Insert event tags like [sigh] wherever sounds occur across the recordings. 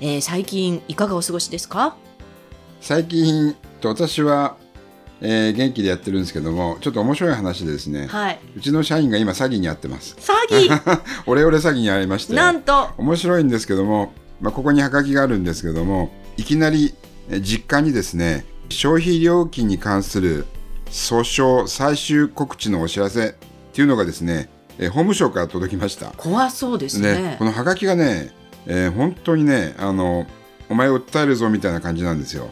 えー、最近いかがお過ごしですか？最近、と私は、えー元気でやってるんですけども、ちょっと面白い話でですね、はい。うちの社員が今詐欺に遭ってます。詐欺？[laughs] オレオレ詐欺に遭いまして、なんと？面白いんですけども、まあ、ここにハガキがあるんですけども、いきなりえー実家にですね、消費料金に関する訴訟最終告知のお知らせっていうのがですね、えー法務省から届きました。怖そうですね。ねこのハガキがね、えー本当にね、あの、お前を訴えるぞみたいな感じなんですよ。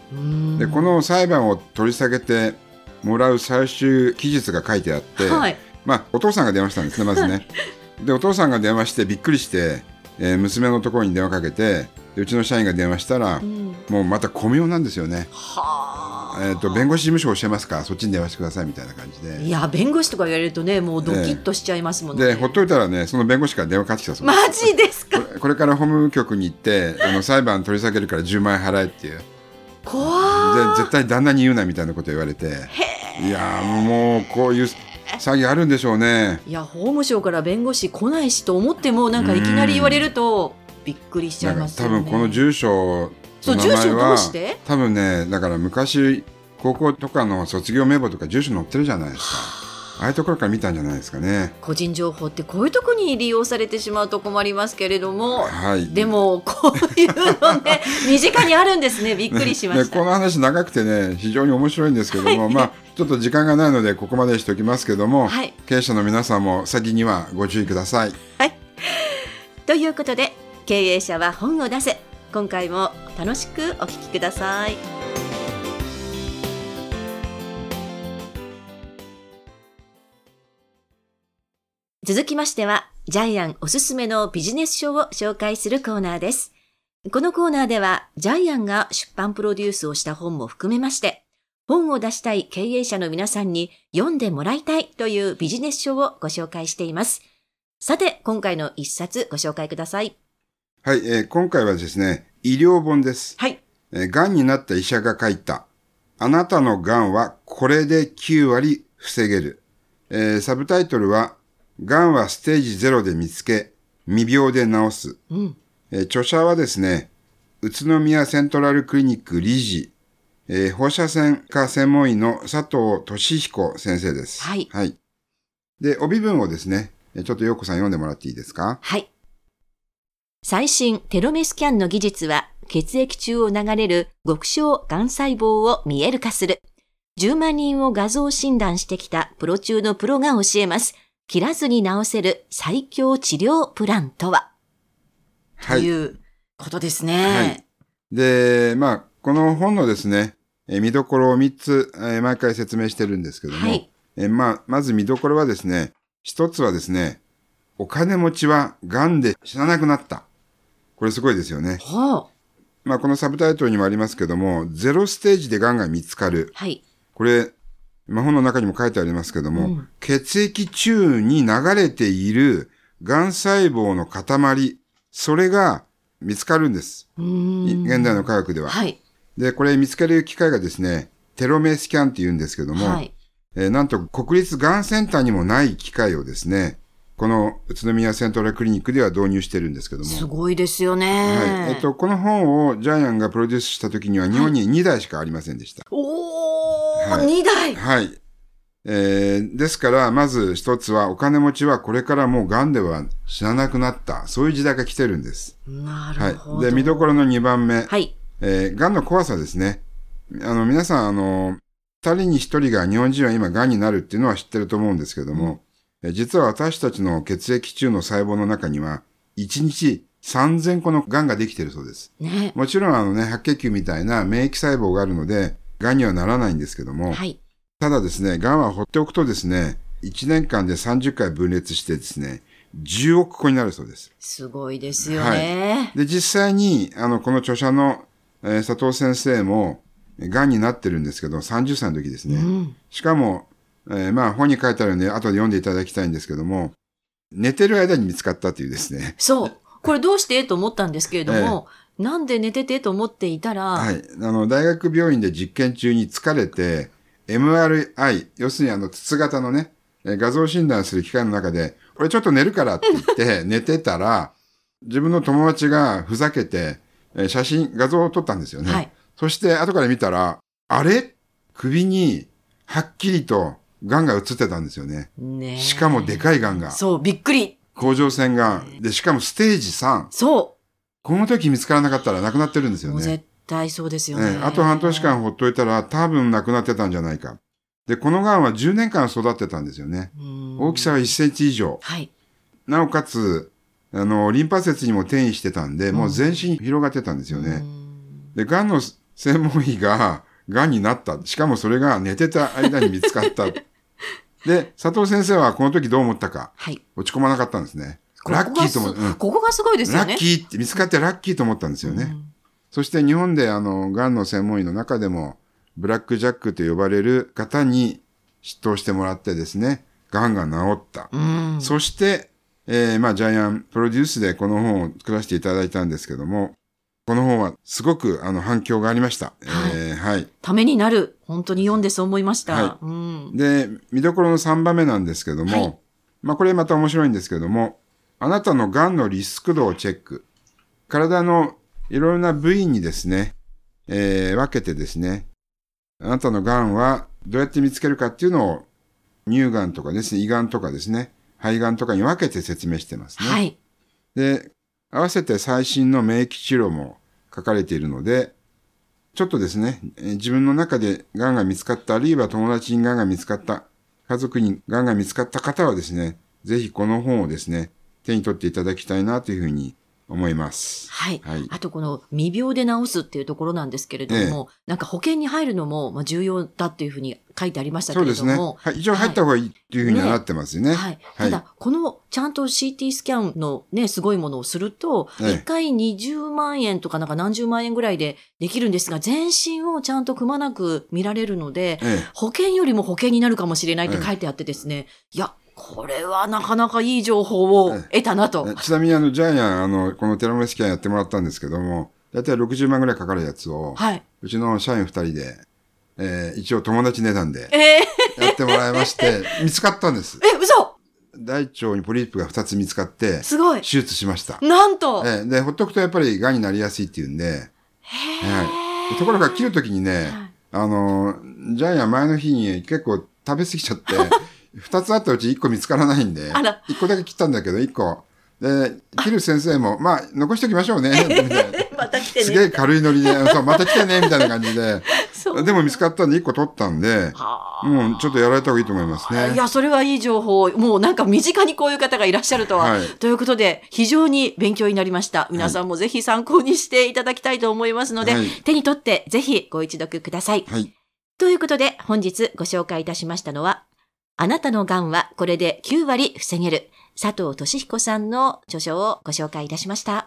で、この裁判を取り下げてもらう最終期日が書いてあって、はいまあ、お父さんが電話したんですね、まずね。[laughs] で、お父さんが電話してびっくりして、えー娘のところに電話かけて、でうちの社員が電話したら、うんもうまた巧妙なんですよね。はあえっ、と、弁護士事務所教えますか？そっちに電話してくださいみたいな感じで。いや弁護士とか言われるとねもうドキッとしちゃいますもんね、で、ほっといたらね、その弁護士から電話かかってきたそうでマジですか？す。これこれから法務局に行って、あの裁判取り下げるから10万円払えっていう。怖で絶対旦那に言うなみたいなこと言われて。いやーもうこういう詐欺あるんでしょうね。いや法務省から弁護士来ないしと思ってもなんかいきなり言われるとびっくりしちゃないますよね。分この住所そう住所どはうして？多分ねだから昔高校とかの卒業名簿とか住所載ってるじゃないですか。あ。あいうところから見たんじゃないですかね。個人情報ってこういうとこに利用されてしまうと困りますけれどもはい。でもこういうのね [laughs] 身近にあるんですね。びっくりしました、ねこの話長くてね非常に面白いんですけども、まあちょっと時間がないのでここまでにしておきますけども、はい。経営者の皆さんも詐欺にはご注意ください。ということで経営者は本を出せ今回も楽しくお聞きください。続きましてはジャイアンおすすめのビジネス書を紹介するコーナーです。このコーナーではジャイアンが出版プロデュースをした本も含めまして本を出したい経営者の皆さんに読んでもらいたいというビジネス書をご紹介しています。さて、今回の一冊ご紹介ください。はい、えー今回はですね医療本ですはい。えー癌になった医者が書いた、あなたの癌はこれで9割防げる。えーサブタイトルは、癌はステージ0で見つけ、未病で治す。うん。えー著者はですね、宇都宮セントラルクリニック理事、えー放射線科専門医の佐藤俊彦先生です。はいはい。で、帯文をですね、えーちょっと陽子さん読んでもらっていいですか？はい。最新テロメスキャンの技術は、血液中を流れる極小癌細胞を見える化する。10万人を画像診断してきたプロ中のプロが教えます。切らずに治せる最強治療プランとは、はい。ということですはねい。で、まあ、この本のですね、えー見どころを3つ、えー毎回説明してるんですけども、はいえーまあ、まず見どころはですね、一つはですね、お金持ちは癌で死ななくなった。これすごいですよね。ほう。まあ、このサブタイトルにもありますけども、ゼロステージで癌が見つかる。はい。これ、まあ、本の中にも書いてありますけども、うん血液中に流れている癌細胞の塊、それが見つかるんです。うーん現代の科学では。はい。で、これ見つける機械がですね、テロメスキャンって言うんですけども、はい。えーなんと国立がんセンターにもない機械をですね、この宇都宮セントラルクリニックでは導入してるんですけども、すごいですよね。はい。えっと、この本をジャイアンがプロデュースした時には日本に2台しかありませんでした。おー、はい2台。はい。えーですから、まず一つは、お金持ちはこれからもう癌では死ななくなった。そういう時代が来てるんです。なはるほど。い。で、見どころの2番目。はい。えー、癌の怖さですね。あの、皆さん、あの、二人に一人が日本人は今癌になるっていうのは知ってると思うんですけども、えー実は私たちの血液中の細胞の中には、1日3000個の癌ができているそうです。ね。もちろんあのね、白血球みたいな免疫細胞があるので、癌にはならないんですけども、はい。ただですね、癌は放っておくとですね、1年間で30回分裂してですね、10億個になるそうです。すごいですよね。で、実際に、あの、この著者のえー佐藤先生も、癌になってるんですけど、30歳の時ですね。うん。しかも、えーまあ本に書いてあるんで、後で読んでいただきたいんですけども、寝てる間に見つかったというですね。そう。これどうしてと思ったんですけれども、なんで寝ててと思っていたら、はい。あの、大学病院で実験中に疲れて、MRI、要するにあの、筒型のね、えー画像診断する機械の中で、これちょっと寝るからって言って [laughs] 寝てたら、自分の友達がふざけて、えー写真、画像を撮ったんですよね。はいそして後から見たら、あれ？首にはっきりと癌が映ってたんですよね。ねえしかもでかい癌が。そう、びっくり。甲状腺がん。で、しかもステージ3。そこの時見つからなかったら亡くなってるんですう。よね。絶対そうですよね。ええあと半年間ほっといたら多分亡くなってたんじゃないか。で、この癌は10年間育ってたんですよね。うん大きさは1センチ以上。はい。なおかつ、あの、リンパ節にも転移してたんで、もう全身広がってたんですよね。うんで、癌の専門医が癌になった。しかもそれが寝てた間に見つかった。で、佐藤先生はこの時どう思ったか。はい。落ち込まなかったんですね。ラッキーと思う。うんここがすごいですよね。ラッキーって見つかってラッキーと思ったんですよね。うんそして日本であの、癌の専門医の中でも、ブラックジャックと呼ばれる方に執刀してもらってですね、癌が治った。うん。そして、えーまあ、ジャイアンプロデュースでこの本を作らせていただいたんですけども、この本はすごくあの反響がありました。えーはい。ためになる。本当に読んでそう思いました。はうん。で、見どころの3番目なんですけども、はいまあこれまた面白いんですけども、あなたの癌のリスク度をチェック。体のいろいろな部位にですね、えー分けてですね、あなたの癌はどうやって見つけるかっていうのを乳がんとかですね、胃がんとかですね、肺がんとかに分けて説明してますね。はい。で、合わせて最新の免疫治療も書かれているので、ちょっとですね、自分の中で癌が見つかった、あるいは友達に癌が見つかった、家族に癌が見つかった方はですね、ぜひこの本をですね、手に取っていただきたいなというふうに思います。はい。はいあとこの未病で治すっていうところなんですけれども、なんか保険に入るのもまあ重要だっていうふうに書いてありましたけそうですね。れども。はい、一応入った方がいいっていうふうにはねなってますよね。はい。ただ、このちゃんと CT スキャンのね、すごいものをすると、ええ1回20万円とかなんか何十万円ぐらいでできるんですが、全身をちゃんとくまなく見られるので、ええ保険よりも保険になるかもしれないって書いてあってですね、いや、これはなかなかいい情報を得たなと。えちなみにあの、ジャイアン、あの、このテロメスキャンやってもらったんですけども、だいたい60万ぐらいかかるやつを、はい。うちの社員2人で、えー一応友達値段でえー、やってもらいまして、[laughs] 見つかったんです。え、嘘大腸にポリープが2つ見つかって、すごい手術しました。なんと、ええで、ほっとくとやっぱり癌になりやすいっていうんで、はい。ところが切るときにね、はいあの、ジャイアン前の日に結構食べ過ぎちゃって、[laughs] 2つあったうち1個見つからないんで、あら1個だけ切ったんだけど、1個。で、切る先生も、まあ、残しておきましょうね、[laughs] みたいな。また来てね。すげえ軽いノリで、そう、また来てね、みたいな感じで。でも見つかったんで1個取ったんで、はあもうちょっとやられた方がいいと思いますね。いや、それはいい情報。もうなんか身近にこういう方がいらっしゃるとは。はいということで、非常に勉強になりました。皆さんもぜひ参考にしていただきたいと思いますので、はい手に取ってぜひご一読ください。はい。ということで、本日ご紹介いたしましたのは、あなたの癌はこれで9割防げる。佐藤俊彦さんの著書をご紹介いたしました。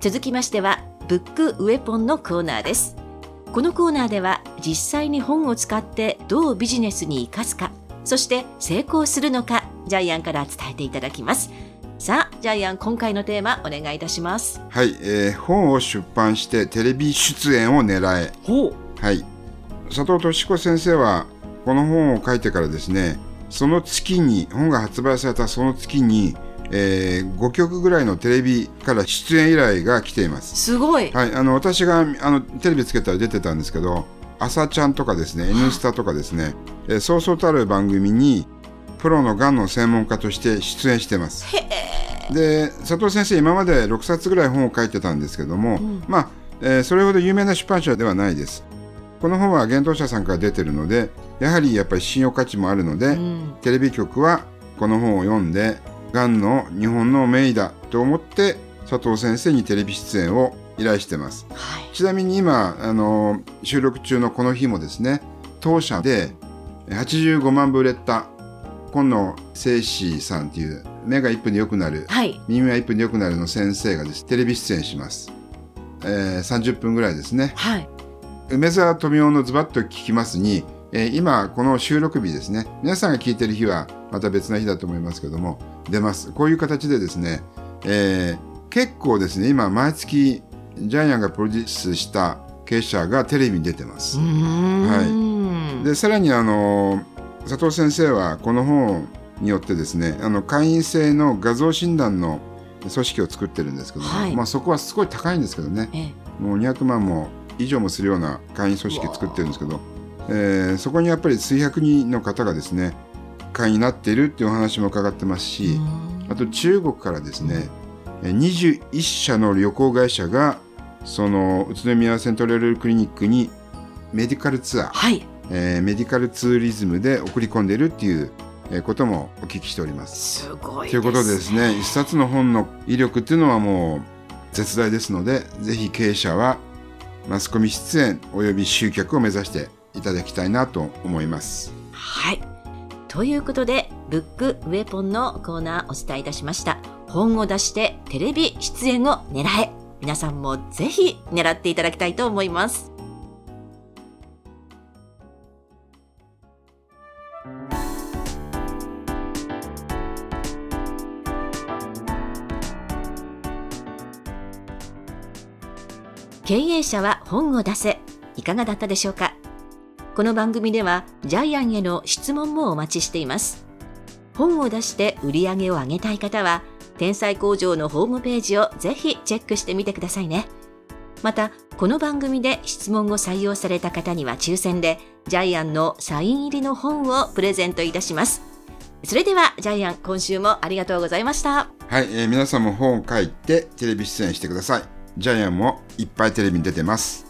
続きましては、ブックウェポンのコーナーです。このコーナーでは実際に本を使ってどうビジネスに生かすか、そして成功するのか、ジャイアンから伝えていただきます。さあ、ジャイアン、今回のテーマお願いいたします。はい、えー本を出版してテレビ出演を狙え。ほう。はい。佐藤俊子先生は、この本を書いてからですね、その月に、本が発売されたその月に、え5曲ぐらいのテレビから出演依頼が来ています。すごい。はい、あの私があのテレビつけたら出てたんですけど、朝ちゃんとかですね、N スタとかですね、えーそうそうたる番組にプロのがんの専門家として出演してます。で、佐藤先生、今まで6冊ぐらい本を書いてたんですけども、んまあ、えーそれほど有名な出版社ではないです。この本は幻冬者さんから出てるので、やはりやっぱり信用価値もあるので、うん。テレビ局はこの本を読んで、がんの日本の名医だと思って佐藤先生にテレビ出演を依頼してます。はい。ちなみに今、あの、収録中のこの日もですね、当社で85万部売れた、今野聖子さんっていう、目が1分で良くなる、はい。耳が1分で良くなるの先生がです、テレビ出演します。えー30分ぐらいですね。はい。梅沢富美男のズバッと聞きますに、えー今この収録日ですね皆さんが聞いてる日はまた別な日だと思いますけども出ますこういう形でですね、えー結構ですね今毎月ジャイアンがプロデュースした経営者がテレビに出てますう、ーん。でさらにあの佐藤先生はこの本によってですねあの会員制の画像診断の組織を作ってるんですけども、はい。まあ、そこはすごい高いんですけどね。ええ。もう200万も以上もするような会員組織作ってるんですけど、えーそこにやっぱり数百人の方がですね会員になっているっていうお話も伺ってますし、あと中国からですねえー21社の旅行会社がその宇都宮セントラルクリニックにメディカルツアー、はい。えーメディカルツーリズムで送り込んでいるっていうえーこともお聞きしております。すごいということでですね、一冊の本の威力っていうのはもう絶大ですので、ぜひ経営者はマスコミ出演及び集客を目指していただきたいなと思います。はい。ということで、ブックウェポンのコーナーお伝えいたしました。本を出してテレビ出演を狙え。皆さんもぜひ狙っていただきたいと思います。経営者は本を出せ。いかがだったでしょうか？この番組ではジャイアンへの質問もお待ちしています。本を出して売り上げを上げたい方は、天才工場のホームページをぜひチェックしてみてくださいね。また、この番組で質問を採用された方には抽選で、ジャイアンのサイン入りの本をプレゼントいたします。それでは、ジャイアン、今週もありがとうございました。はい、えー皆さんも本を書いてテレビ出演してください。ジャイアンもいっぱいテレビに出てます。